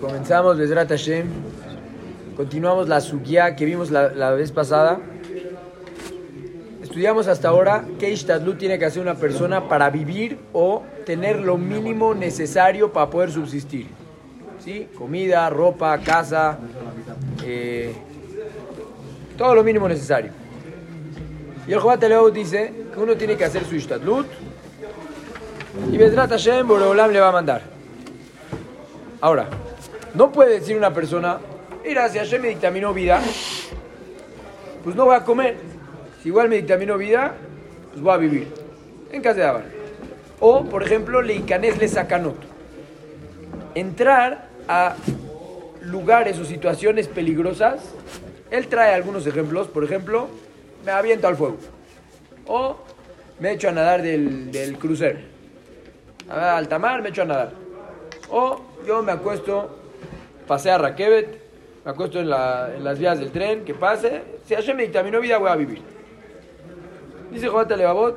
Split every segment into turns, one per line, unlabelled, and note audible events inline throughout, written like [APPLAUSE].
Comenzamos Besrat Hashem. Continuamos la sugia que vimos la, la vez pasada. Estudiamos hasta ahora qué Ishtadlut tiene que hacer una persona para vivir o tener lo mínimo necesario para poder subsistir. ¿Sí? Comida, ropa, casa, eh, todo lo mínimo necesario. Y el Jobat dice que uno tiene que hacer su Ishtadlut y Besrat Hashem Boreolam le va a mandar. Ahora, no puede decir una persona, mira, si Hashem me dictaminó vida, pues no voy a comer. Si igual me dictaminó vida, pues voy a vivir. En casa de Abar. O, por ejemplo, Leicanes le sacanot. Entrar a lugares o situaciones peligrosas. Él trae algunos ejemplos. Por ejemplo, me aviento al fuego. O me echo a nadar del, del crucero. A alta mar, me echo a nadar. O yo me acuesto, pasé a Raquebet, me acuesto en, la- las vías del tren, que pase. Si Hashem me dictaminó vida, voy a vivir. Dice Jobat Levavot,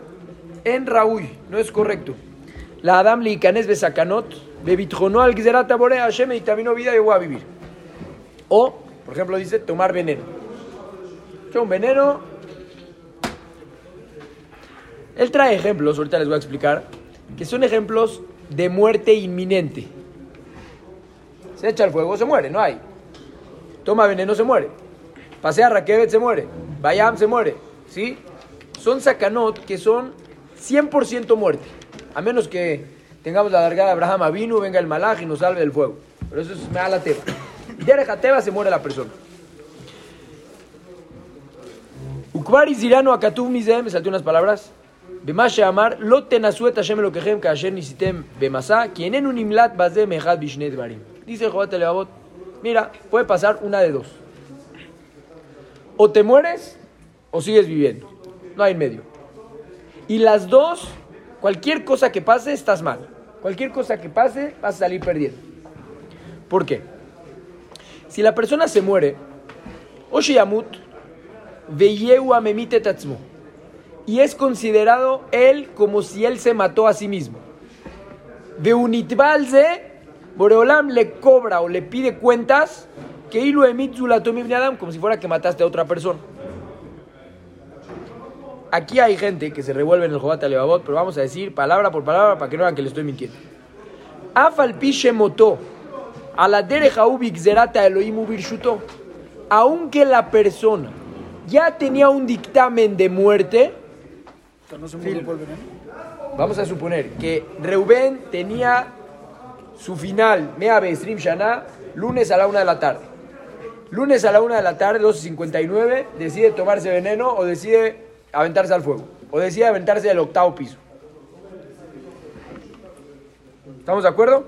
en Raúl, no es correcto. La Adam le Ikanes besakanot, bebitjonó al Gzerat Abore, Hashem me dictaminó vida, yo voy a vivir. O, por ejemplo, dice tomar veneno. Yo un veneno. Él trae ejemplos, ahorita les voy a explicar, que son ejemplos de muerte inminente. Se echa al fuego, se muere, no hay. Toma veneno, se muere. Pasea Raquebet, se muere. Bayam, se muere. ¿Sí? Son sacanot que son 100% muerte. A menos que tengamos la largada de Abraham Avinu, venga el malaj y nos salve del fuego. Pero eso es me da la teba. Derecha teba se muere la persona. Ukvari zirano mizem, me salté unas palabras. Bema amar lo tenasuet Hashem kasher nisitem bemasa, quien en un imlat bazem echad bishne dvarim. Dice Levavot, mira, puede pasar una de dos. O te mueres o sigues viviendo. No hay medio. Y las dos, cualquier cosa que pase, estás mal. Cualquier cosa que pase, vas a salir perdiendo. ¿Por qué? Si la persona se muere, Oshiyamut, Veyeu amemite tatzmo. Y es considerado él como si él se mató a sí mismo. Veunitbalze, Boreolam le cobra o le pide cuentas que ilu Adam, como si fuera que mataste a otra persona. Aquí hay gente que se revuelve en el Jobat Levavot, pero vamos a decir palabra por palabra para que no vean que le estoy mintiendo. Afal pishe moto, a la zerata Elohim ubirshuto. Aunque la persona ya tenía un dictamen de muerte,
¿No se murió por veneno?
vamos a suponer que Reuben tenía su final, Mea Bestrim Shana, lunes a la una de la tarde. Lunes a la una de la tarde, 12.59, decide tomarse veneno o decide aventarse al fuego. O decide aventarse del octavo piso. ¿Estamos de acuerdo?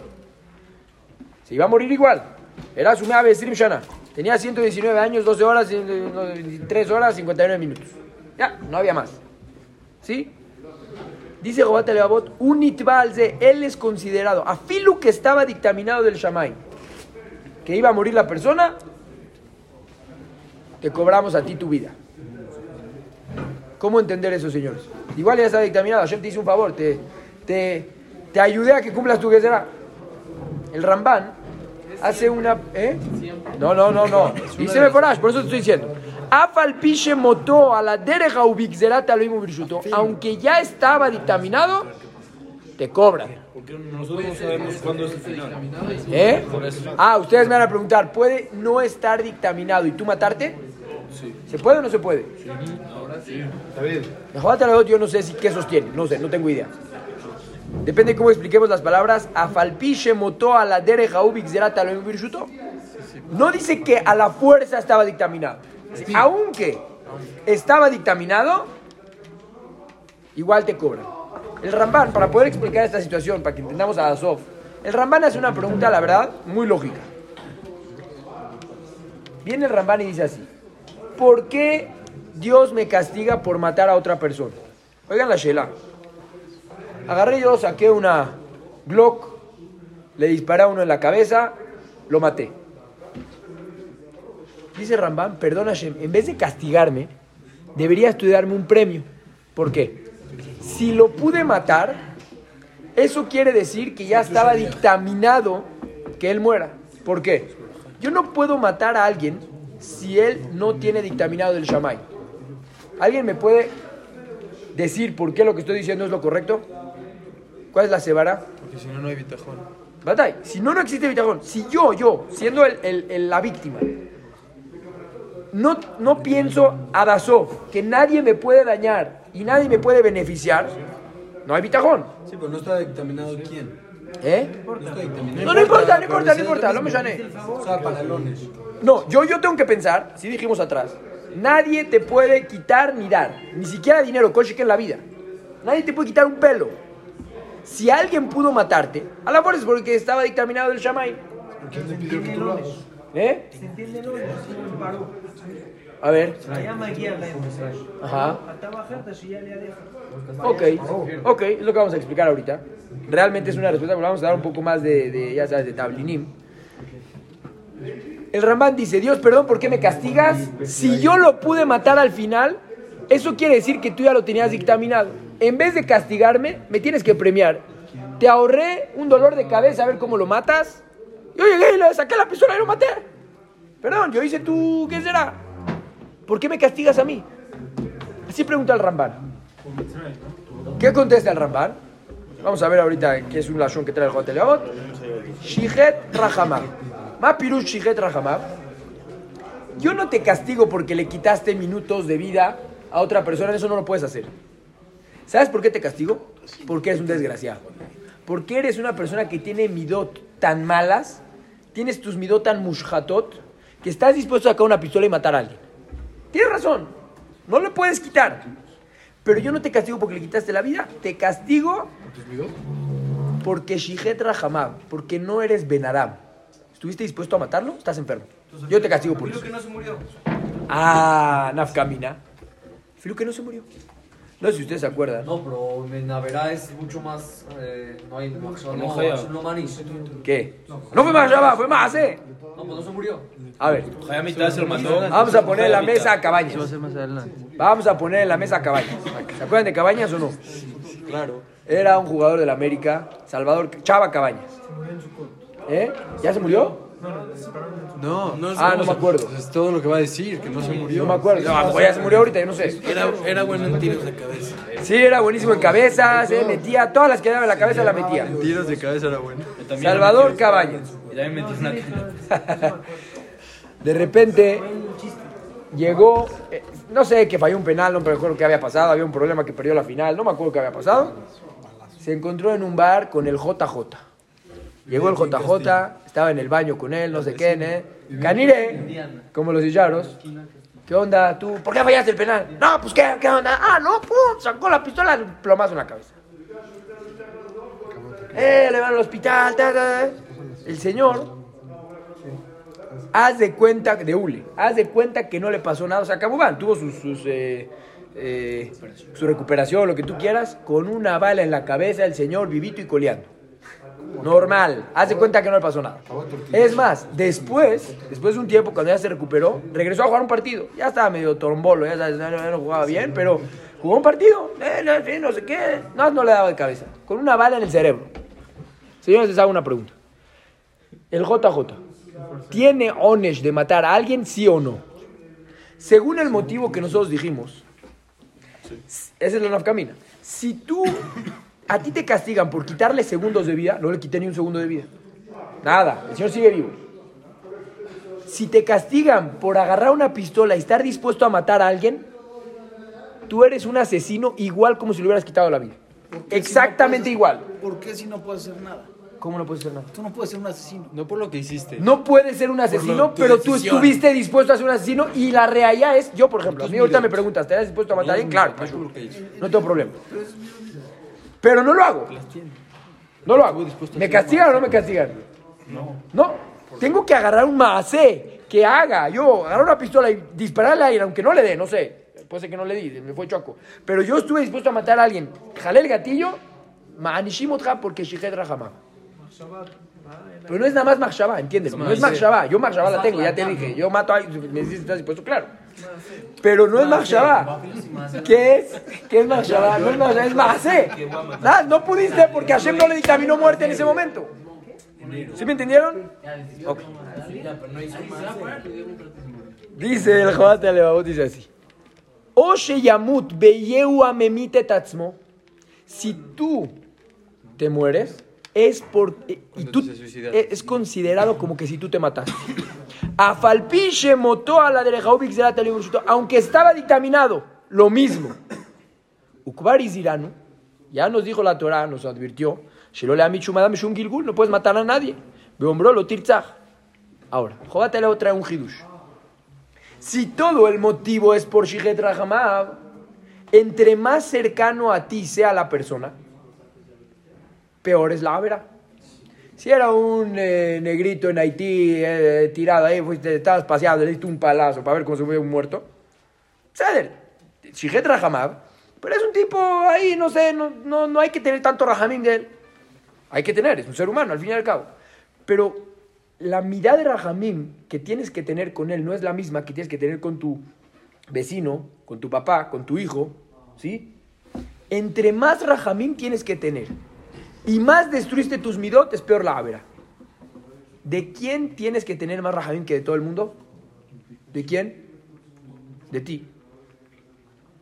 Se iba a morir igual. Era su Mea Bestrim Shana. Tenía 119 años, 12 horas, 3 horas, 59 minutos. Ya, no había más. ¿Sí? Dice Jobat Levavot, un él es considerado, a filu que estaba dictaminado del Shamay, que iba a morir la persona, te cobramos a ti tu vida. ¿Cómo entender eso, señores? Igual ya está dictaminado, Hashem te hizo un favor, te, te, te ayudé a que cumplas tu será. El Ramban hace una... ¿eh? No, no, no, no. Dice Meforash, por eso te estoy diciendo. Moto a la ubirshuto. Aunque ya estaba dictaminado, te cobran.
Porque nosotros no sabemos cuándo es el final.
¿Eh? Ah, ustedes me van a preguntar, ¿puede no estar dictaminado y tú matarte? ¿Se puede o no se puede?
David,
La Jobat Alevot yo no sé si qué sostiene, no sé, no tengo idea. Depende de cómo expliquemos las palabras. Afalpishe moto a la derecha ubixerat Elohim ubirshuto. No dice que a la fuerza estaba dictaminado. Aunque estaba dictaminado, igual te cobran. El Ramban, para poder explicar esta situación, para que entendamos a Azov, el Ramban hace una pregunta, la verdad, muy lógica. Viene el Ramban y dice así: ¿Por qué Dios me castiga por matar a otra persona? Oigan la Shela. Agarré yo, saqué una Glock, le disparé a uno en la cabeza, lo maté. Dice Rambam, perdona Hashem, en vez de castigarme, debería estudiarme un premio. ¿Por qué? Si lo pude matar, eso quiere decir que ya estaba dictaminado que él muera. ¿Por qué? Yo no puedo matar a alguien si él no tiene dictaminado el Shamay. ¿Alguien me puede decir por qué lo que estoy diciendo es lo correcto? ¿Cuál es la cebara?
Porque si no, no hay bitajón.
Batay, si no, no existe bitajón. Si yo, yo, siendo el- el- el- la víctima, no, no pienso adasó que nadie me puede dañar y nadie me puede beneficiar, no hay bitajón.
Sí, pero no está dictaminado quién.
¿Eh?
No está dictaminado.
No, no importa, no importa, no importa, no me
lo
llané. No, yo, yo tengo que pensar, si dijimos atrás, nadie te puede quitar ni dar, ni siquiera dinero, coche que en la vida. Nadie te puede quitar un pelo. Si alguien pudo matarte, a la mejor es porque estaba dictaminado el Shamay.
¿Quién te pidió que tú lo hagas?
¿Eh?
Se entiende lo mismo, paró.
A ver. Ajá. Ok, ok, es lo que vamos a explicar ahorita. Realmente es una respuesta, pero vamos a dar un poco más de, ya sabes, de tablinim. El Ramán dice, Dios, perdón, ¿por qué me castigas? Si yo lo pude matar al final, eso quiere decir que tú ya lo tenías dictaminado. En vez de castigarme, me tienes que premiar. Te ahorré un dolor de cabeza a ver cómo lo matas. Yo llegué y le saqué la pistola y lo maté. Perdón, yo hice tú, ¿qué será? ¿Por qué me castigas a mí? Así pregunta el Ramban. ¿Qué contesta el Ramban? Vamos a ver ahorita qué es un lashon que trae el Jote Leot. Shihet Rahamab. Ma pirush Shihet Rahamab. Yo no te castigo porque le quitaste minutos de vida a otra persona, eso no lo puedes hacer. ¿Sabes por qué te castigo? Porque eres un desgraciado. Porque eres una persona que tiene midot tan malas, tienes tus midot tan mushhatot, que estás dispuesto a sacar una pistola y matar a alguien. Tienes razón, no le puedes quitar. Pero yo no te castigo porque le quitaste la vida, te castigo porque Shihet Rahamab, porque no eres Benadam. ¿Estuviste dispuesto a matarlo? Estás enfermo. Yo te castigo por eso.
que no se murió.
Ah, Nafkamina. Filu que no se murió. No sé si ustedes se acuerdan.
No, pero en Naverá es mucho más. eh, no hay. No, no,
No hay-
no, manis.
¿Qué? No fue más Shabbat, fue más, ¿eh?
No, pues no se murió.
A ver,
se lo mató.
vamos a poner en la mesa a Cabañas. Vamos a poner en la mesa a Cabañas. ¿Se acuerdan de Cabañas o no?
Claro.
Era un jugador del América, Salvador Chava Cabañas. ¿Eh? ¿Ya se murió?
No, no,
Ah, no me acuerdo.
Es todo lo que va a decir, que no se murió.
No me acuerdo. No, mejor ya se murió ahorita, yo no sé.
Era, era bueno en tiros de cabeza.
Sí, era buenísimo en cabeza, se metía, todas las que daba en la cabeza la metía.
Tiros de cabeza era bueno.
Salvador Cabañas.
Y también metí una [LAUGHS]
De repente llegó, eh, no sé, que falló un penal, no me acuerdo qué había pasado, había un problema que perdió la final, no me acuerdo qué había pasado. Se encontró en un bar con el JJ. Llegó el JJ, estaba en el baño con él, no sé qué, ¿eh? Canire, como los sillaros. ¿Qué onda tú? ¿Por qué fallaste el penal? No, pues ¿qué, qué onda? Ah, no, pum, sacó la pistola, plomazo en la cabeza. Eh, le van al hospital, ta, ta, ta. El señor haz de cuenta, de Ule, haz de cuenta que no le pasó nada. O sea, Cabubán tuvo sus, sus, eh, eh, su recuperación, lo que tú quieras, con una bala en la cabeza, el señor vivito y coleando. Normal, haz de cuenta que no le pasó nada. Es más, después, después de un tiempo, cuando ya se recuperó, regresó a jugar un partido. Ya estaba medio trombolo, ya sabes, no, jugaba bien, pero jugó un partido. Eh, no, sé qué, no, no le daba de cabeza. Con una bala en el cerebro. Señores, les hago una pregunta. El JJ, ¿tiene onesh de matar a alguien, sí o no? Según el motivo que nosotros dijimos, esa es la nafkamina. Si tú, a ti te castigan por quitarle segundos de vida, no le quité ni un segundo de vida. Nada, el señor sigue vivo. Si te castigan por agarrar una pistola y estar dispuesto a matar a alguien, tú eres un asesino igual como si le hubieras quitado la vida.
¿Por qué si no
Exactamente
puedes-
igual.
¿Por qué si no puedes hacer nada?
¿Cómo no puedes hacer nada?
Tú no puedes ser un asesino.
No por lo que hiciste.
No puedes ser un asesino, pero tú estuviste dispuesto a ser un asesino y la realidad es, yo por ejemplo, a mí ahorita me preguntas, ¿estarías dispuesto a matar a alguien? Claro,
No
no tengo problema. Pero no lo hago. No lo hago. ¿Me castigan o no me castigan? No. No. Tengo que agarrar un macé que haga. Yo agarrar una pistola y dispararle al aire, aunque no le dé, no sé. Puede ser que no le di, me fue choco. Pero yo estuve dispuesto a matar a alguien. Jalé el gatillo, ma'anishimotja porque shihet rahama. Pero no es nada más Machshavá, entiéndelo. No es Machshavá. Yo Machshavá la tengo, ya te dije. Yo mato a alguien, me dices, ¿estás dispuesto? Claro. Pero no es Machshavá. ¿Qué es? ¿Qué es Machshavá? No es Machshavá, es Mahasé. Nada, No pudiste porque Hashem no le dictaminó muerte en ese momento. ¿Sí me entendieron? Dice el Jobat Alevabot, dice así. Oshe Yamut Beyeu Amemite Tatzmo. Si tú te mueres, es por. Y tú, es considerado como que si tú te mataste. Afalpiche motó a la Bershuto, aunque estaba dictaminado, lo mismo. Ukbari Ziranu, ya nos dijo la Torah, nos advirtió, no puedes matar a nadie. Lo tirzach. Ahora, Jobat Aleo trae un hidush. Si todo el motivo es por Shiget Rahamav, entre más cercano a ti sea la persona, peor es la vera. Si era un eh, negrito en Haití eh, tirado ahí, fuiste, estabas paseando, le diste un palazo para ver cómo se ve un muerto. Ceder, Shiget Rahamav, pero es un tipo ahí, no sé, no, no, no hay que tener tanto Rahamim de él. Hay que tener, es un ser humano al fin y al cabo. Pero la mirada de Rahamim que tienes que tener con él no es la misma que tienes que tener con tu vecino, con tu papá, con tu hijo, ¿sí? Entre más Rahamim tienes que tener y más destruiste tus midot, es peor la avera. ¿De quién tienes que tener más Rahamim que de todo el mundo? ¿De quién? De ti.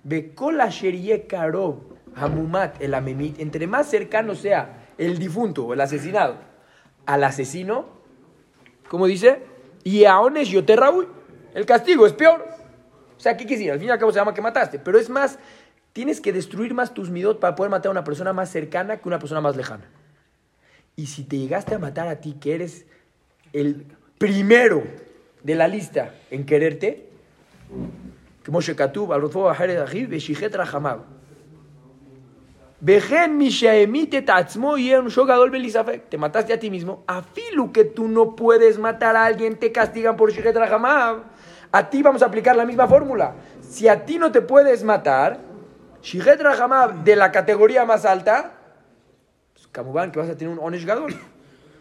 Bekol asher ye karov hamumat el amemit, entre más cercano sea el difunto o el asesinado al asesino, ¿cómo dice? Y aones yoterraui, el castigo es peor. O sea, ¿qué quisiera? Al fin y al cabo se llama que mataste, pero es más, tienes que destruir más tus midot para poder matar a una persona más cercana que una persona más lejana. Y si te llegaste a matar a ti, que eres el primero de la lista en quererte, כמו שכתוב, על רודפו אחרת אחיו ושיחת רחמיו. וכן מי שהמית את עצמו יהיה עונשו גדול בלי ספק. Te mataste a ti mismo. Afilu que tú no puedes matar a alguien, te castigan por שיחת רחמיו. A ti vamos a aplicar la misma fórmula. Si a ti no te puedes matar, Shihet Rahamab de la categoría más alta, pues, Kamubán, que vas a tener un Onesh Gadol.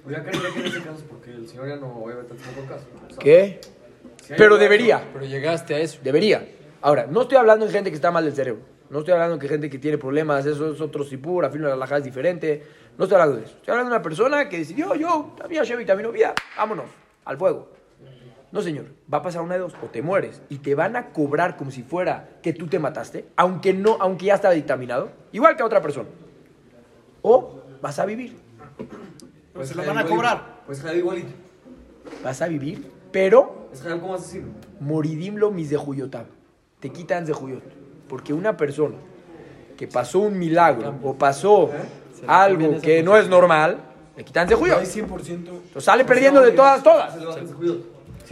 Pues ya que, ya que en ese caso, porque el señor ya no obviamente tampoco caso.
¿Qué? Pero debería.
Pero llegaste a eso.
Debería. Ahora, no estoy hablando de gente que está mal del cerebro. No estoy hablando de gente que tiene problemas, eso es otro sipur, afirma la laja es diferente. No estoy hablando de eso. Estoy hablando de una persona que decidió, yo, yo, había Chevy, también no vámonos, al fuego. No, señor, va a pasar una de dos, o te mueres y te van a cobrar como si fuera que tú te mataste, aunque no, aunque ya estaba dictaminado, igual que a otra persona. O vas a vivir,
Pues
Se lo van a cobrar.
Pues es igualito.
vas a vivir, pero
Es real como asesino.
moridim lo mis de Juyotab. Te quitan de Juyot. Porque una persona que pasó un milagro o pasó algo que no es normal, le quitan de Juyot.
Hay 100%.
Entonces sale perdiendo de todas, todas.
Se le va a hacer cuidado.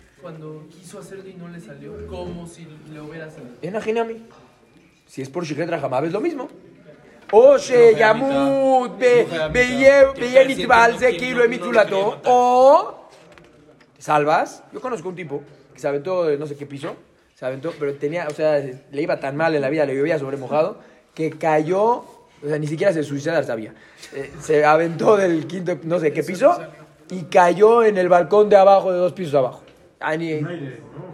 en sacanot.
¿Por qué no Manishim montó cuando quiso hacerlo y no le salió? Como si le hubiera salido.
Imagínate a mí. Si es por Shichet Rahamab es lo mismo. O Sheyamut Beyenitbal se kilo emitulato. O te salvas. Yo conozco un tipo que se aventó de no sé qué piso. Se aventó, pero tenía, o sea, le iba tan mal en la vida, le llovía sobre mojado, que cayó, o sea, ni siquiera se suicidar sabía. Eh, se aventó del quinto, no sé qué piso, y cayó en el balcón de abajo, de dos pisos abajo. Ah, ni-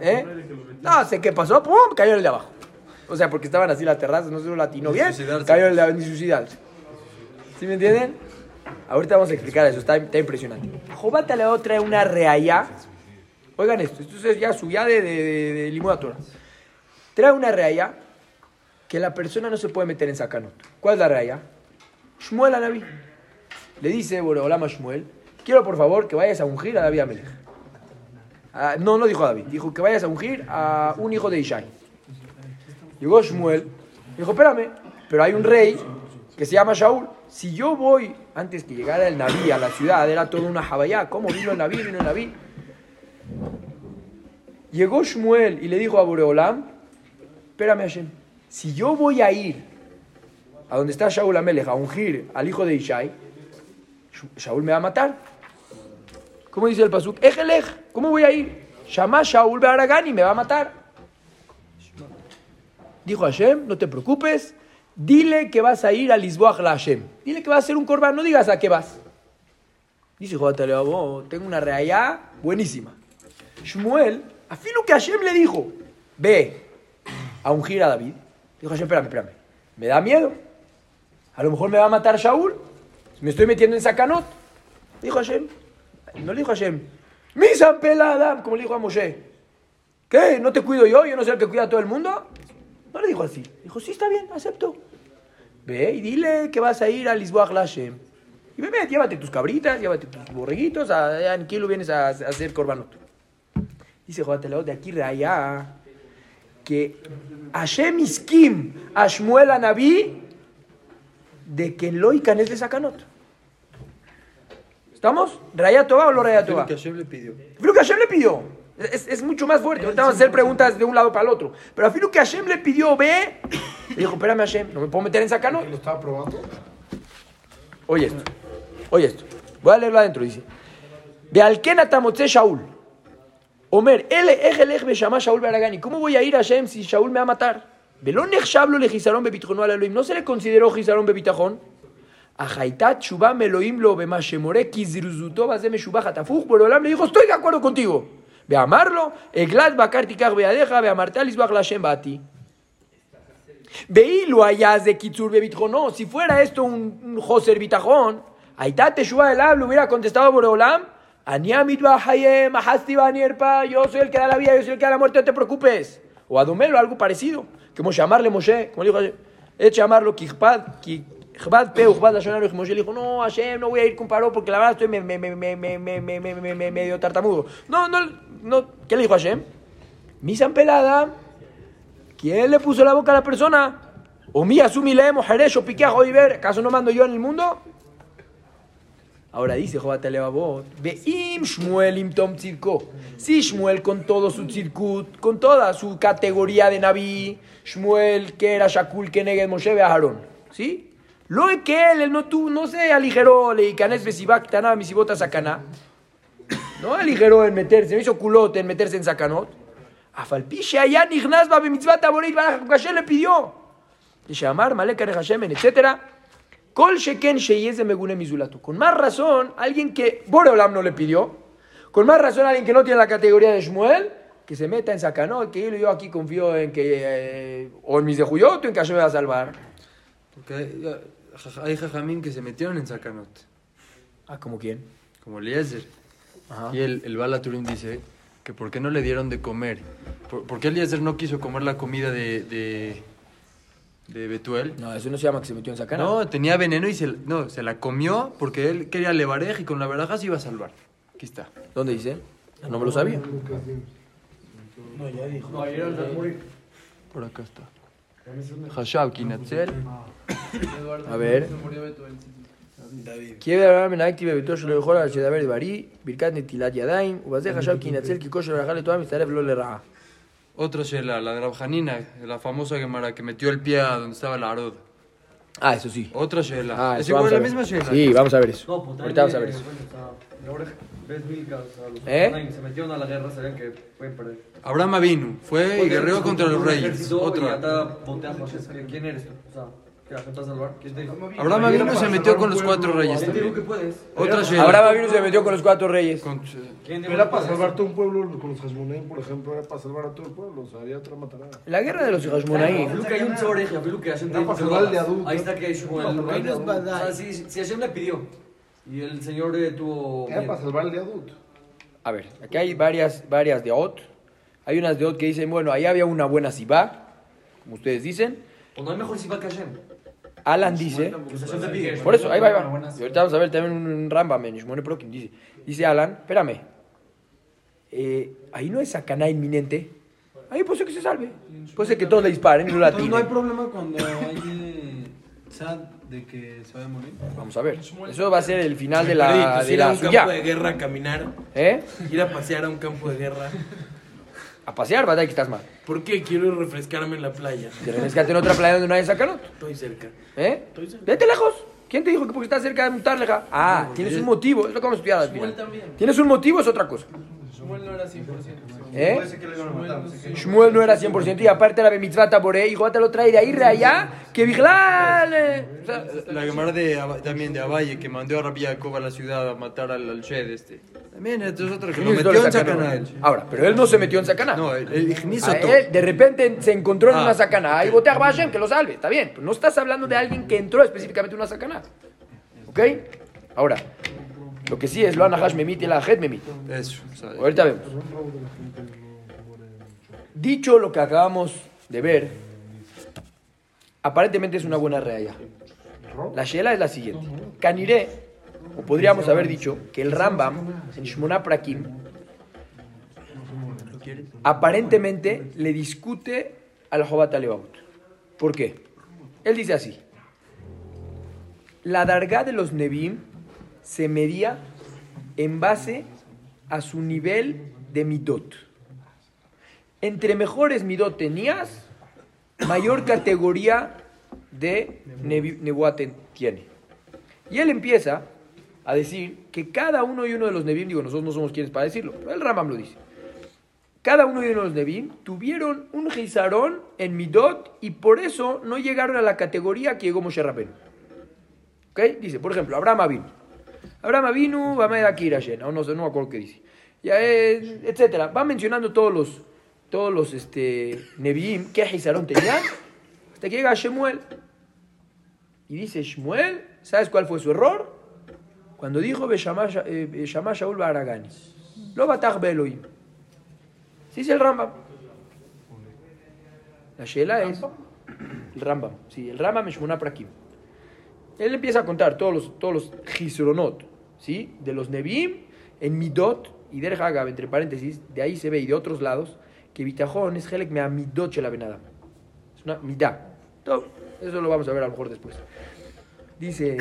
¿Eh? No sé qué pasó, ¡pum! Cayó en el de abajo. O sea, porque estaban así las terrazas, no se lo latino bien, cayó el de abajo, ni suicidarse. ¿Sí me entienden? Ahorita vamos a explicar eso, está, está impresionante. Jobata le trae una reaya. Oigan esto, esto es ya su ya de, de, de. Trae una reaya que la persona no se puede meter en sacanot. ¿Cuál es la reaya? Shmuel a Naví. Le dice Boreolam a Shmuel, quiero por favor que vayas a ungir a David Amelech. Ah, no, no dijo David, dijo que vayas a ungir a un hijo de Ishai. Llegó Shmuel, dijo, espérame, pero hay un rey que se llama Shaul. Si yo voy, antes que llegara el Naví a la ciudad, era toda una jabayá. ¿Cómo vino el Naví? Vino el Naví. Llegó Shmuel y le dijo a Boreolam, espérame Hashem, si yo voy a ir a donde está Shaul Amelech a ungir al hijo de Ishai, Sh- Shaul me va a matar. ¿Cómo dice el pasuk? Ejelej, ¿Cómo voy a ir? Llama a Shaul Bearagani, me va a matar. Dijo Hashem, no te preocupes, dile que vas a ir a Lisboa la Hashem. Dile que vas a hacer un corbán, no digas a qué vas. Dice Joder, tengo una reallá buenísima. Shmuel, a filo que Hashem le dijo, ve a ungir a David. Dijo Hashem, espérame, espérame, me da miedo. A lo mejor me va a matar Shaul. Me estoy metiendo en Sacanot. Dijo Hashem, no le dijo Hashem, Misan pelada, como le dijo a Moshe. ¿Qué? ¿No te cuido yo? ¿Yo no soy el que cuida a todo el mundo? No le dijo así. Dijo, sí, está bien, acepto. Ve y dile que vas a ir a Lisboa Hashem. Y ve, llévate tus cabritas, llévate tus borreguitos, a, a Kilo vienes a, a hacer corbanot. Dice Joder, de aquí de allá, que Hashem iskim a Shmuel a Naví de que lo es de Sacanot. ¿Estamos? ¿Raya Toba o lo Raya
Fue
Toba?
lo que Hashem le pidió.
Filo que Hashem le pidió. Es, es mucho más fuerte. Ahorita vamos a hacer preguntas de un lado para el otro. Pero a Filo que Hashem le pidió, ve. [COUGHS] Le dijo, espérame Hashem, no me puedo meter en Sacanot.
¿Lo estaba probando?
Oye esto. Oye esto. Voy a leerlo adentro. Dice: Bealken atamotze Shaul. Omer, ele ejelech beshama Shaul bearagani. ¿Cómo voy a ir a Hashem si Shaul me va a matar? Velón shablo le gizaron al Elohim. ¿No se le consideró gizaron bebitajón? Ajaitat shuba meloim lo bemashemore kizruzuto bazem shubah hatafuch. Borolam le dijo, estoy de acuerdo contigo. Ve a amarlo. Eglat bakar tikach beadeja. Ve a martal isbach la Hashem bati. Veilo hayas de Kitsur Bebitjón. No, si fuera esto un, un Joser Bitajón, Aitat Teshua el hablo hubiera contestado Boreolam. Aniamit yo soy el que da la vida, yo soy el que da la muerte, no te preocupes. O Adomelo, algo parecido. Como llamarle Moshe, como dijo es llamarlo Kijpad, Jabad Peu, Jabad Lashonaru, Moshe le dijo, no, Hashem, no voy a ir con Paró porque la verdad estoy medio tartamudo. No, no, no. ¿Qué le dijo Hashem? Misa pelada. ¿Quién le puso la boca a la persona? O mi asumi leemos, yo piqué a ver, ¿acaso no mando yo en el mundo? Ahora dice Jobat Alevabot, Veim Shmuel Imtom Tzirko. Si Shmuel con todo su circuit, con toda su categoría de Naví, Shmuel que era Shakul que Neged Moshe Aarón. ¿Sí? Lo que él, él no, tuvo, no se aligeró, le canes besibak tanah misibota sakana. [COUGHS] No aligeró en meterse, no hizo culote en meterse en sacanot. Afalpiche allá Nignaz va bemitzvat aborit Hashem le pidió. De llamar Malek Hashem, etc. Kol sheken sheyeze megune mizulato. Con más razón, alguien que Boreolam no le pidió, con más razón alguien que no tiene la categoría de Shmuel, que se meta en sacanot, que yo, yo aquí confío en que, eh, o en mis de Juyot, en que Hashem me va a salvar.
Porque hay, jaja- hay jajamín que se metieron en Sacanot,
Ah, ¿como quién?
como Eliezer.
Ajá.
Y el, el Bala Turim dice que por qué no le dieron de comer. Por, ¿Por qué Eliezer no quiso comer la comida de, de, de Betuel?
No, eso no se llama que se metió en sacanot.
No, tenía veneno y se, no, se la comió porque él quería levarej y con la veraja se iba a salvar. Aquí está.
¿Dónde dice? No me lo sabía.
No, ya dijo.
Por acá está. Hashab Kinatzel.
A ver. Quiere hablar en activa Bitosh lo dejó al Shedaber Bari, Birkat Netilat Yadaim, Ubazé Hashab Kinatzel, Kikosh Barajale toda mi Mistaref lo le raja.
Otra Shela, la de Rabjanina, la famosa Gemara que metió el pie a donde estaba la Arod.
Ah, eso sí.
Otra Shela.
Ah,
es igual la misma Shela.
Sí, vamos a ver eso. Ahorita vamos a ver eso. ¿Eh?
Se metieron a la guerra, sabían que pueden perder.
Abraham Avinu fue y guerreó contra los reyes. Otra.
¿Quién eres? O sea,
Abraham Avinu se metió con los cuatro reyes. Otra
Abraham Avinu se metió con los cuatro reyes.
Era para salvar todo un pueblo con los Hasmonaim, por ejemplo, era para salvar a todo el pueblo, o sea, había otra matarada.
La guerra de los
Hasmonaim.
Ahí está que ah, Hashem le pidió y el Señor eh, tuvo...
Era para salvar al de adulto.
A ver, aquí hay varias, varias de Ot. Hay unas de Ot que dicen, bueno, ahí había una buena Sibá, como ustedes dicen.
O no hay mejor Sibá que Hashem.
Alan dice, por eso, ahí va, ahí va. Y ahorita vamos a ver también un Rambam en Shimon Prokim. Dice, dice Alan, espérame, eh, ahí no es sacana inminente. Ahí puede ser que se salve. Puede ser que todos le disparen y no la
no hay problema cuando hay eh, sad de que se vaya a morir.
Vamos a ver. Eso va a ser el final de la,
pues
de
ir a
la
un
suya.
campo de guerra a caminar,
¿Eh?
ir a pasear a un campo de guerra.
A pasear, ¿verdad? Que estás mal.
¿Por qué? Quiero refrescarme en la playa.
Te refrescate en otra playa donde no haya sacanot.
Estoy cerca.
¿Eh?
Estoy cerca.
Vete lejos. ¿Quién te dijo que porque estás cerca de mutarleja? Ah, tienes un motivo, es lo que vamos a estudiar al final.
también.
Tienes un motivo, es otra cosa.
Shmuel no era 100%.
¿Eh? Shmuel no era 100% y aparte era Bemitzvah Taboré, hijo, te lo trae de ahí, de allá, que. O sea,
La Gemara de, también de Abaye, que mandó a Rabbi Jacob a la ciudad a matar al, al Shed este. También, esto es otro que lo
¿quién hizo
metió en
sacana?
Él.
Ahora, pero él no se metió en sacana.
No,
A
todo.
él, de repente se encontró en
Ah,
una sacana. Ahí botea a Hashem, que lo salve. Está bien. Pero no estás hablando de alguien que entró específicamente en una sacana. ¿Ok? Ahora, lo que sí es lo anahash memit y la het memit.
Eso,
Ahorita vemos. Dicho lo que acabamos de ver, aparentemente es una buena realla. La shela es la siguiente. Caniré, o podríamos haber dicho que el Rambam en Shmona Prakim aparentemente le discute al Jobat Alevabut. ¿Por qué? Él dice así. La darga de los Nebim se medía en base a su nivel de midot. Entre mejores midot tenías, mayor categoría de nevi- nebuá ten- tiene. Y él empieza a decir que cada uno y uno de los Nebim, digo, nosotros no somos quienes para decirlo, pero el Ramam lo dice. Cada uno y uno de los Nebim tuvieron un gizarón en midot y por eso no llegaron a la categoría que llegó Moshe Rabbeinu. ¿Ok? Dice, por ejemplo, Abraham. Abraham Avinu, Bamed Akirashen, o no sé, no me acuerdo qué dice. Ya, eh, etcétera. Va mencionando todos los, todos los este, Nevi'im, qué Gizarón tenían, hasta que llega Shemuel. Y dice Shmuel, ¿sabes cuál fue su error? Cuando dijo Beshama eh, Shaul Baragani. Lo batach Beloim. Sí, es el Rambam. La Shela es el Rambam. Sí, el Rambam es. Él empieza a contar todos los, todos los ¿sí? De los Nebim en Midot y Der Hagav, entre paréntesis, de ahí se ve y de otros lados, que Bitajón es Helek Mea Midot Shel Abenadam. Es una midá. Eso lo vamos a ver a lo mejor después. Dice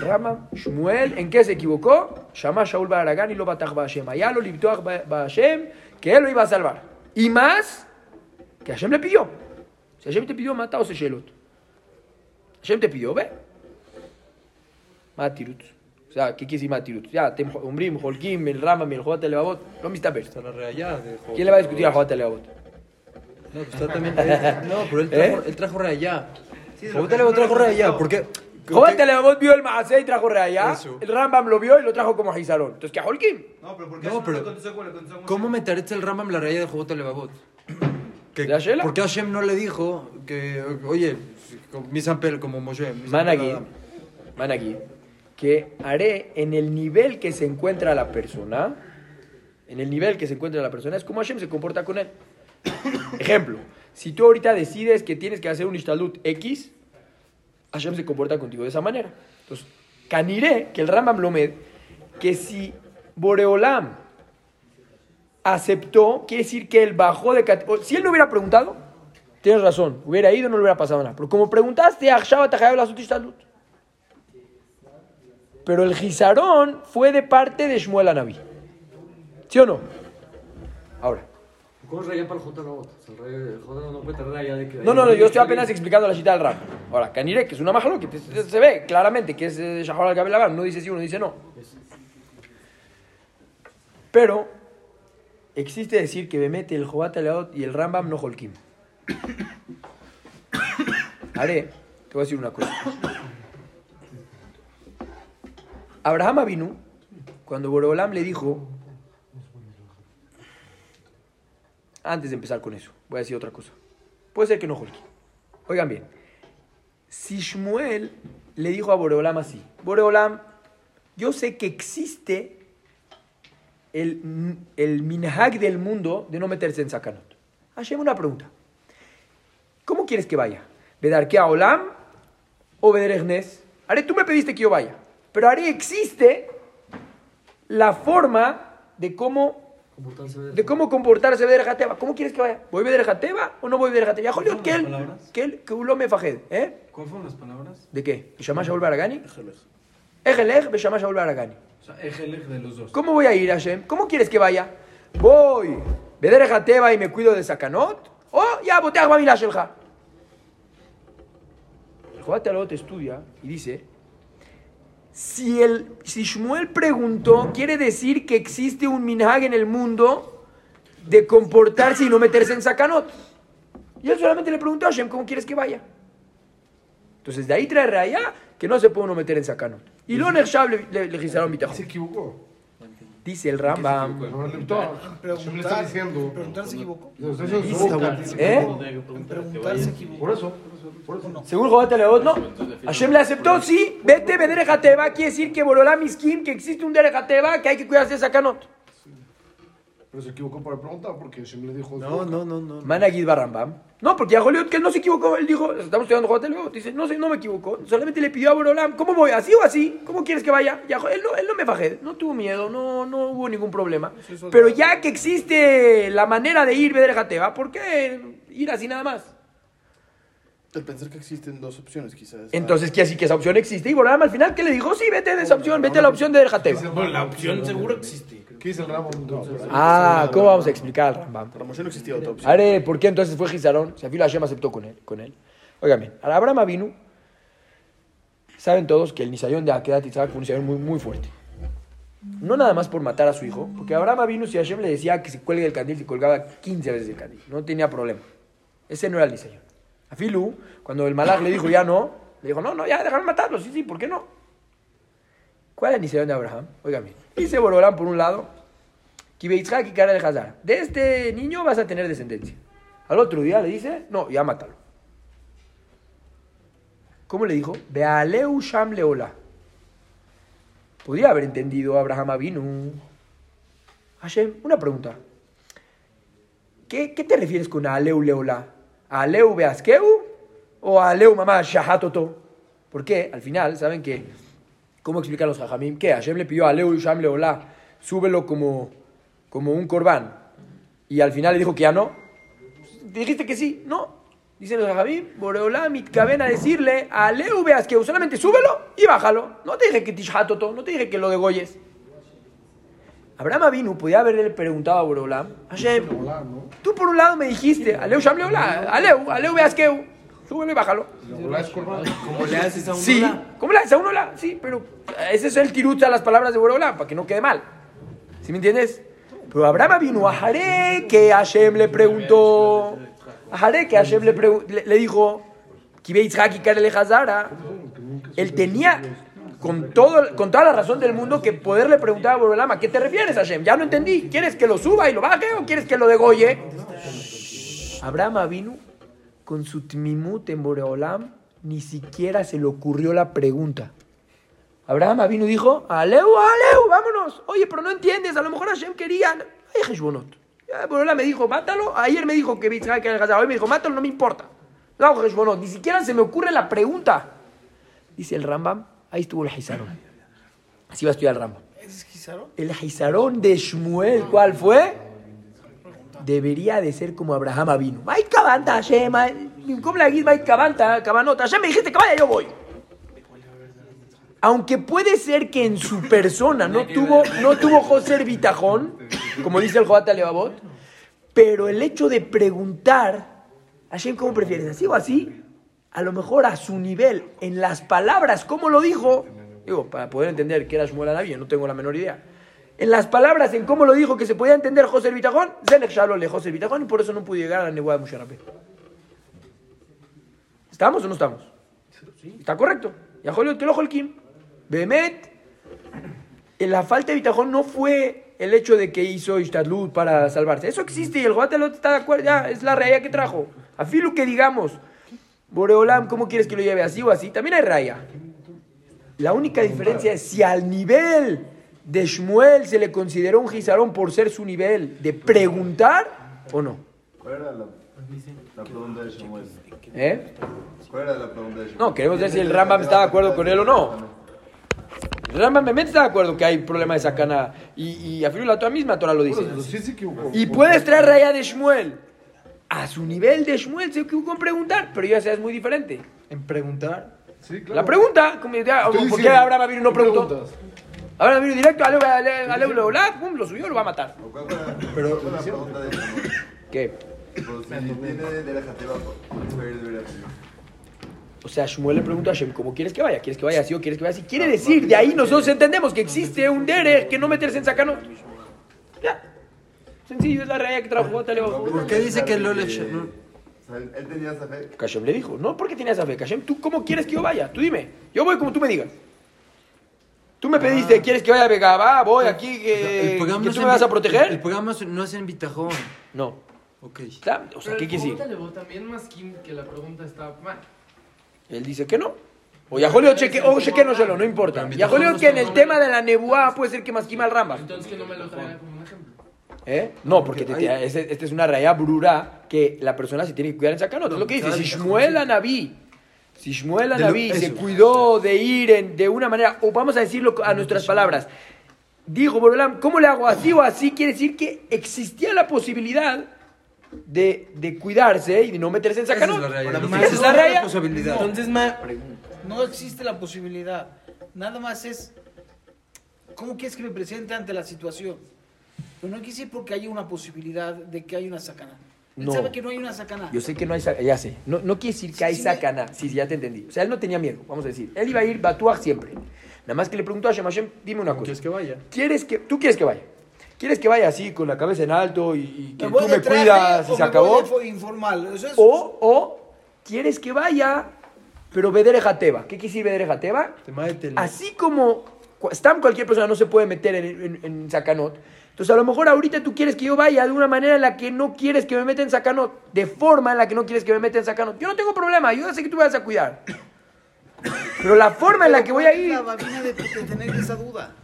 Rama, Shmuel, ¿en qué se equivocó? Shama Shaul Baragán y lo batach Hashem. Allá lo libtoach Hashem, que él lo iba a salvar. Y más, que Hashem le pidió. Si Hashem te pidió, mata o se. Hashem te pidió, ve. Matirut. O sea, ¿qué quiere decir Matirut? Ya, Tem Umbrim, Holkim, el Rama, el Jobat, el Levavot, lo mistaper.
Está.
¿Quién le va a discutir al Jobat, el Levavot?
No, pues está también. no, pero él trajo,
¿Eh?
él trajo reallá. Job te le trajo reallá. ¿Por qué?
Jobat, el Levavot vio el Maaseh y trajo Reaya.
Eso.
El Rambam lo vio y lo trajo como Hizarón. Entonces, ¿qué a Holkim?
No, pero porque
No,
eso
pero-
a.
¿Cómo meterete el Rambam la reallá de? [CLEARS THROAT]
¿De Ashela?
¿Por qué Hashem no le dijo que, oye, con mi Sampel como Moshe? mi
Van
Sampel
aquí,
Adam"?
van aquí, que haré en el nivel que se encuentra la persona, en el nivel que se encuentra la persona, es como Hashem se comporta con él. [COUGHS] Ejemplo, si tú ahorita decides que tienes que hacer un ishtalut X, Hashem se comporta contigo de esa manera. Entonces, caniré, que el Rambam Lomed, que si Boreolam aceptó, quiere decir que él bajó de categoría. Si él no hubiera preguntado, tienes razón, hubiera ido, no le hubiera pasado nada. Pero como preguntaste, Tajayab la Ishtalut. Pero el Gizarón fue de parte de Shmuel Anabí. ¿Sí o no? Ahora.
¿Cómo es raya para el J no? O sea, el raya- el J no puede tener raya de que.
No, no, no, yo estoy apenas explicando la cita del Ram. Ahora, Canire, que es una majalo, que se ve claramente que es eh, Shahar al Kabel Uno dice sí, uno dice no. Pero existe decir que Bemet, el Jobat y el Rambam no holkim. [COUGHS] Haré, te voy a decir una cosa. Abraham Avinu, cuando Boreolam le dijo, antes de empezar con eso, voy a decir otra cosa. Puede ser que no holkim. Oigan bien, si Shmuel le dijo a Boreolam así, Boreolam, yo sé que existe el, el minhag del mundo de no meterse en sacanot. Hashem, una pregunta. ¿Cómo quieres que vaya? ¿Bedarke a Olam o Bederegnes? Are, tú me pediste que yo vaya. Pero Are existe la forma de cómo,
de-
cómo comportarse Bederjateba. ¿Cómo quieres que vaya? ¿Voy Bederjateba o no voy Bederjateba? Joliot, que él, que él, que ulo me fajed. ¿Eh?
¿Cuáles fueron las palabras?
¿De qué? ¿Beshama Shaul Baragani? Ejelech, Beshama Shaul Baragani.
O sea, ejelej de los dos.
¿Cómo voy a ir, Hashem? ¿Cómo quieres que vaya? Voy, Bederjateba y me cuido de Sakanot. O ya, boteach Bamila Shelja. El Jobat Alot estudia y dice Si, el, si Shmuel preguntó, quiere decir que existe un minhag en el mundo de comportarse y no meterse en sacanot. Y él solamente le preguntó a Hashem, ¿cómo quieres que vaya? Entonces de ahí trae raya que no se puede uno meter en sacanot. Y lo Nechshab le, le, le
Se equivocó.
Dice el Rambam.
Está diciendo.
Preguntar se equivocó.
¿Eh?
Preguntar se equivocó.
Por eso, por eso.
Según Jobat Leot, no. Hashem le aceptó, sí. Vete, ve Derejateba. Quiere decir que Borolam Miskim, que existe un Derejateba, que hay que cuidarse de sacanot.
Pero se equivocó para preguntar porque Hashem le dijo.
No, no, no, no.
Managid Barrambam. No, porque ya Joliot que él no se equivocó. Él dijo, estamos estudiando Leot. Dice, no sé, no me equivoco. Solamente le pidió a Borolam, ¿cómo voy? ¿Así o así? ¿Cómo quieres que vaya? Ya, él, no, él no me bajé. No tuvo miedo, no, no hubo ningún problema. Pero ya que existe la manera de ir, ve Derejateba, ¿por qué ir así nada más?
El pensar que existen dos opciones, quizás.
Entonces quiere decir que esa opción existe. Y Borolam al final, ¿qué le dijo? Sí, vete de esa opción, vete a la opción de Derejateba.
Bueno, la opción seguro existe.
¿Qué dice el entonces?
Ah, ¿cómo vamos a explicar al Rambam?
No existía.
Are, ¿por qué entonces fue Gizarón? Si Afilo Hashem aceptó con él. Con él. Óigame, a Abraham vino. Saben todos que el Nisayón de Akedat Isaac fue un Nisayón muy, muy fuerte. No nada más por matar a su hijo, porque Abraham vino si Hashem le decía que se cuelgue el candil, se colgaba 15 veces el candil. No tenía problema. Ese no era el Nisayón. A Filu, cuando el Malach le dijo ya no, le dijo no, no, ya déjame matarlo. Sí, sí, ¿por qué no? ¿Cuál es el Nisayón de Abraham? Óigame. Dice Borolán por un lado, Kibeitzhak y cara de Hazar. De este niño vas a tener descendencia. Al otro día le dice, no, ya mátalo. ¿Cómo le dijo? Bealeu Sham Leola. Podría haber entendido Abraham Avinu. Hashem, una pregunta. ¿Qué, te refieres con Aleu Leola? ¿A Aleu Beaskeu o Aleu Mamá Shahatoto? ¿Por qué? Al final, ¿saben qué? ¿Cómo explican los Jajamim? ¿Qué? Hashem le pidió a Aleu Sham Leola, súbelo como, como un corbán. Y al final le dijo que ya no. Dijiste que sí, no. Dicen los Jajamim, Boreolam mitcaben a decirle a Leu veas que solamente súbelo y bájalo. No te dije que tishatoto, no te dije que lo degolles. Abraham Avinu podía haberle preguntado a Boreolam, Hashem, tú por un lado me dijiste, Aleu Sham Leola, Aleu, Aleu veas que súbelo y bájalo.
Hola.
Como le haces a un
Sí,
hola.
¿cómo le haces a uno la? Sí, pero ese es el tirut a las palabras de Boreolam, para que no quede mal. ¿Sí me entiendes? Pero Abraham vino a Haré que Hashem le preguntó. A Haré que Hashem le, le, le dijo. Él tenía con, todo, con toda la razón del mundo que poderle preguntar a Boreolam, ¿a qué te refieres, Hashem? Ya no entendí. ¿Quieres que lo suba y lo baje o quieres que lo degolle? Abraham vino con su tmimut en Boreolam, ni siquiera se le ocurrió la pregunta. Abraham vino y dijo, Aleu, Aleu, vámonos. Oye, pero no entiendes, a lo mejor Hashem quería... Ay, Heshbonot. Boreolam me dijo, mátalo. Ayer me dijo que Bitzhak era. Hoy me dijo, mátalo, no me importa. No hago Heshbonot. Ni siquiera se me ocurre la pregunta. Dice el Rambam, ahí estuvo el Hizarón. Así va a estudiar el Rambam.
¿Es Gizarón?
El Hizarón de Shmuel, ¿cuál fue? Debería de ser como Abraham Avinu. Ay, cabanta, Hashem. ¿Cómo le dices, ay, cabanta, cabanota? Hashem me dijiste que vaya, yo voy. Aunque puede ser que en su persona no tuvo, no tuvo José Bitajón, como dice el Joat Alevabot, pero el hecho de preguntar, Hashem, ¿cómo prefieres? ¿Así o así? A lo mejor a su nivel, en las palabras, ¿cómo lo dijo? Digo, para poder entender que era Shmuel Anaví, no tengo la menor idea. En las palabras, en cómo lo dijo, que se podía entender José Bitajón, Zelech Shalom le José Bitajón, y por eso no pude llegar a la Nebuá de Moshe. ¿Estamos o no estamos? Está correcto. Y a Jolio te lo Kim. Behemet, en la falta de bitajón no fue el hecho de que hizo Ishtadlut para salvarse. Eso existe y el Guatelot está de acuerdo, ya, es la raya que trajo. A filo que digamos, Boreolam, ¿cómo quieres que lo lleve así o así? También hay raya. La única diferencia es si al nivel de Shmuel se le consideró un gizarón por ser su nivel de preguntar o no.
¿Cuál era la, la pregunta de Samuel?
¿Eh?
¿Cuál era la pregunta de Samuel?
No, queremos ver si el Rambam está de acuerdo con él o no. El Rambam Mehmet está de acuerdo que hay problema de sacana. Y, y a la Torah misma Torah lo dice. Y puedes traer raya de Shmuel. A su nivel de Shmuel se equivocó en preguntar, pero ya sea es muy diferente.
En preguntar.
Sí, claro.
La pregunta, como ya, ¿por qué Abraham no
¿qué
preguntó?
preguntas?
Abraham vino directo, a Leu pum, lo subió, lo va a matar.
¿O ¿Cuál fue la,
Pero-
la pregunta de? [LAUGHS]
¿Qué? O sea, Shmuel le preguntó a Hashem, ¿cómo quieres que vaya? ¿Quieres que vaya así o quieres que vaya así? Quiere decir, de ahí nosotros entendemos que existe un derech que no meterse en sacanot. Ya. Sencillo, es la realidad que trajo Taleo.
¿Por qué dice que lo le...
O sea, él, tenía esa fe.
Hashem le dijo, no, ¿por qué tienes esa fe? Hashem, ¿tú cómo quieres que yo vaya? Tú dime. Yo voy como tú me digas. Tú me pediste, ¿quieres que vaya a Vega? Va, voy aquí, que, que
no
tú me vas a proteger.
El, el programa no es en Bitajón.
No.
Ok.
Claro, O sea, ¿qué quiere decir?
Pregúntale vos también más Kim que la pregunta está mal.
Él dice que no. O ya joleo cheque, o cheque no solo, no importa. Ya joleo que en el tema de la nebuá puede ser que más quima el Rambam.
Entonces que no me lo traiga como un ejemplo.
¿Eh? No, porque te- te- este- esta es una raya brura que la persona se tiene que cuidar en sacanot. Es lo que dice. Si Shmuel Anabí, si Shmuel se cuidó de ir en- de una manera, o vamos a decirlo a nuestras palabras, dijo Borolam, ¿cómo le hago así o así? Quiere decir que existía la posibilidad de, de cuidarse y de no meterse en
Esa es
sacanot.
la realidad.
Esa es la raya.
Entonces, ma, no existe la posibilidad. Nada más es, ¿cómo quieres que me presente ante la situación? Pero no quiere decir porque hay una posibilidad de que hay una sacana. Él
No.
sabe que no hay una sacana.
Yo sé que no hay sacana, ya sé. No, no quiere decir que hay
Sí, sí, me-
sacana. Sí, sí, ya te entendí. O sea, él no tenía miedo, vamos a decir. Él iba a ir Batuaj siempre. Nada más que le preguntó a Hashem, Hashem, dime una cosa.
¿Quieres que vaya?
¿Quieres que, ¿Tú quieres que vaya? ¿Quieres que vaya así, con la cabeza en alto y, y que
¿Me voy
tú me cuidas
o
y se
me
acabó?
voy informal. Eso es-
O, o, ¿quieres que vaya, pero Bedere Jateba? ¿Qué quiere decir Bedere Jateba? Así como Stam cualquier persona no se puede meter en, en, en Sacanot. Entonces a lo mejor ahorita tú quieres que yo vaya de una manera en la que no quieres que me meta en Sacanot. De forma en la que no quieres que me meta en Sacanot. Yo no tengo problema, yo ya sé que tú me vas a cuidar. Pero la forma en la que voy a ir...
La babina de, de tener esa duda.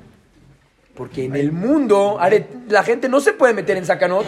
Porque en el mundo la gente no se puede meter en Sacanot.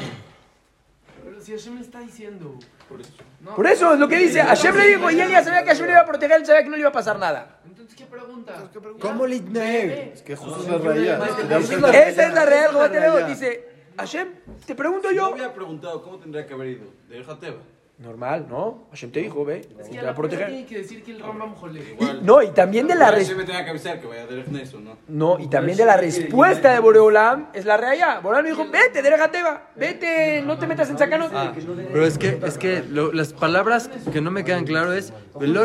Pero si Hashem está diciendo. Por eso. No,
Por eso es lo que dice. Hashem le dijo y él ya sabía que Hashem le iba a proteger, él sabía que no le iba a pasar nada.
Entonces, ¿qué pregunta?
¿Cómo le
Es que justo es la realidad.
Esa es la real. Dice, Hashem, te pregunto
Yo
yo.
había preguntado cómo tendría que haber ido. De Jateba.
Normal, ¿no? Hashem te dijo, ve,
Es
te
que
va
la
a proteger.
tiene que decir que el Rambam jole.
No, y también de la
Ahora
res-
sí me tenía que avisar que vaya a Derech Nes o no.
no, y también de la respuesta de Boreolam es la real. Boreolam me dijo, vete, Deregateba, vete, no te metas en Sacanot.
Pero es que, es que lo- las palabras que no me quedan claro es.
¿Lo?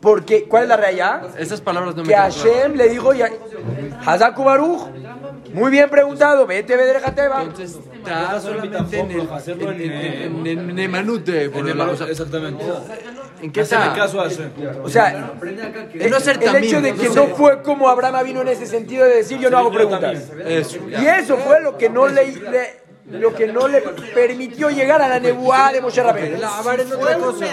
Porque, ¿cuál es la real?
Esas palabras no me
Que
quedan claras.
Hashem le dijo, ya- Hazaku Baruch, muy bien preguntado, vete, ve Deregateba.
Entonces está solamente en el en, en, en, en Nemanute, por el- o sea,
Exactamente.
¿En qué está?
caso Hashem.
O sea, el hecho de que
no
fue como Abraham vino en ese sentido de decir yo no hago preguntas.
Eso.
Y eso fue lo que no le, le- lo que no le permitió llegar a la nebuá de Moshe Rabbeinu.
Lavar es otra cosa.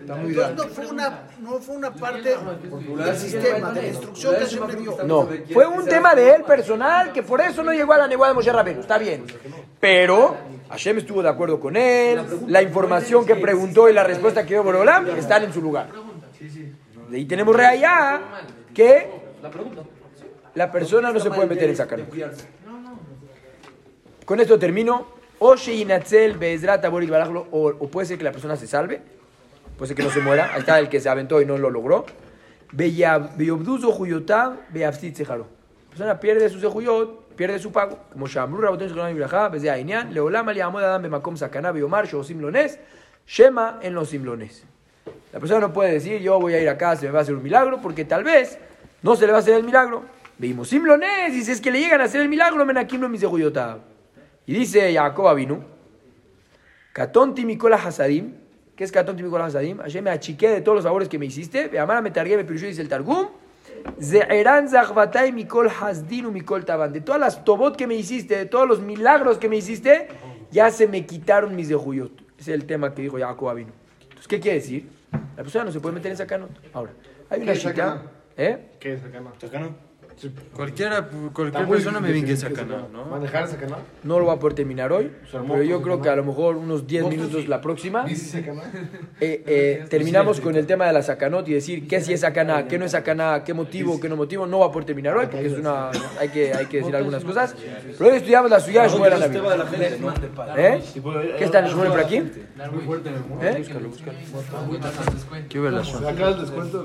Entonces, no fue una, no fue una parte del sistema, de la instrucción que se me dio.
No, fue un tema de él personal que por eso no llegó a la nebuá de Moshe Rabbeinu. Está bien. Pero Hashem estuvo de acuerdo con él. La información que preguntó y la respuesta que dio Borolam están en su lugar. De ahí tenemos reallá que la persona no se puede meter en sacar. Con esto termino. Inatzel Barajlo, o, o puede ser que la persona se salve, puede ser que no se muera. Ahí está el que se aventó y no lo logró. La persona pierde su sejuyot, pierde su pago. Como Shamru Raboten Shekhanam Ibrahá, Beze Ainian, Leolam Ali Amod Adam Bemakom Sakana Beomar Shosim Lones, Shema en los Simlones. La persona no puede decir, yo voy a ir acá, se me va a hacer un milagro, porque tal vez no se le va a hacer el milagro. Veimos Simlones, y si es que le llegan a hacer el milagro, Menakim no Misejuyotav. Y dice Jacob Avinu, Katonti Mikola Hasadim, ¿qué es Katonti Mikola Hasadim? Hashem me achiqué de todos los favores que me hiciste, Veamara me targué, me pirusho, dice el Targum, Ze'eran Zachvatai Mikol Hasdinu Mikol Taban, de todas las tobot que me hiciste, de todos los milagros que me hiciste, ya se me quitaron mis dejuyot. Ese es el tema que dijo Jacob Avinu. Entonces, ¿qué quiere decir? La persona no se puede meter en sacanot. Ahora, hay una
¿Qué es
chica,
sacanot?
¿eh?
¿Qué es
Cualquiera, cualquier
muy
persona me
difícil
vinque
que
sacana,
se-
¿no?
¿Manejar sacana?
No lo va a poder terminar hoy, pero yo creo que a lo mejor unos 10 minutos la próxima. Eh, [LAUGHS] eh, terminamos con el tema de la sacanot y decir qué sí es sacaná, qué no es sacaná, qué motivo, qué no motivo. No va a poder terminar hoy porque es una, hay, que, hay que decir algunas cosas. Pero hoy estudiamos la suya de Shmuel Anabí. ¿Eh? ¿Qué está en Shmuel por aquí? ¿Eh?
¿Qué
Acá el descuento.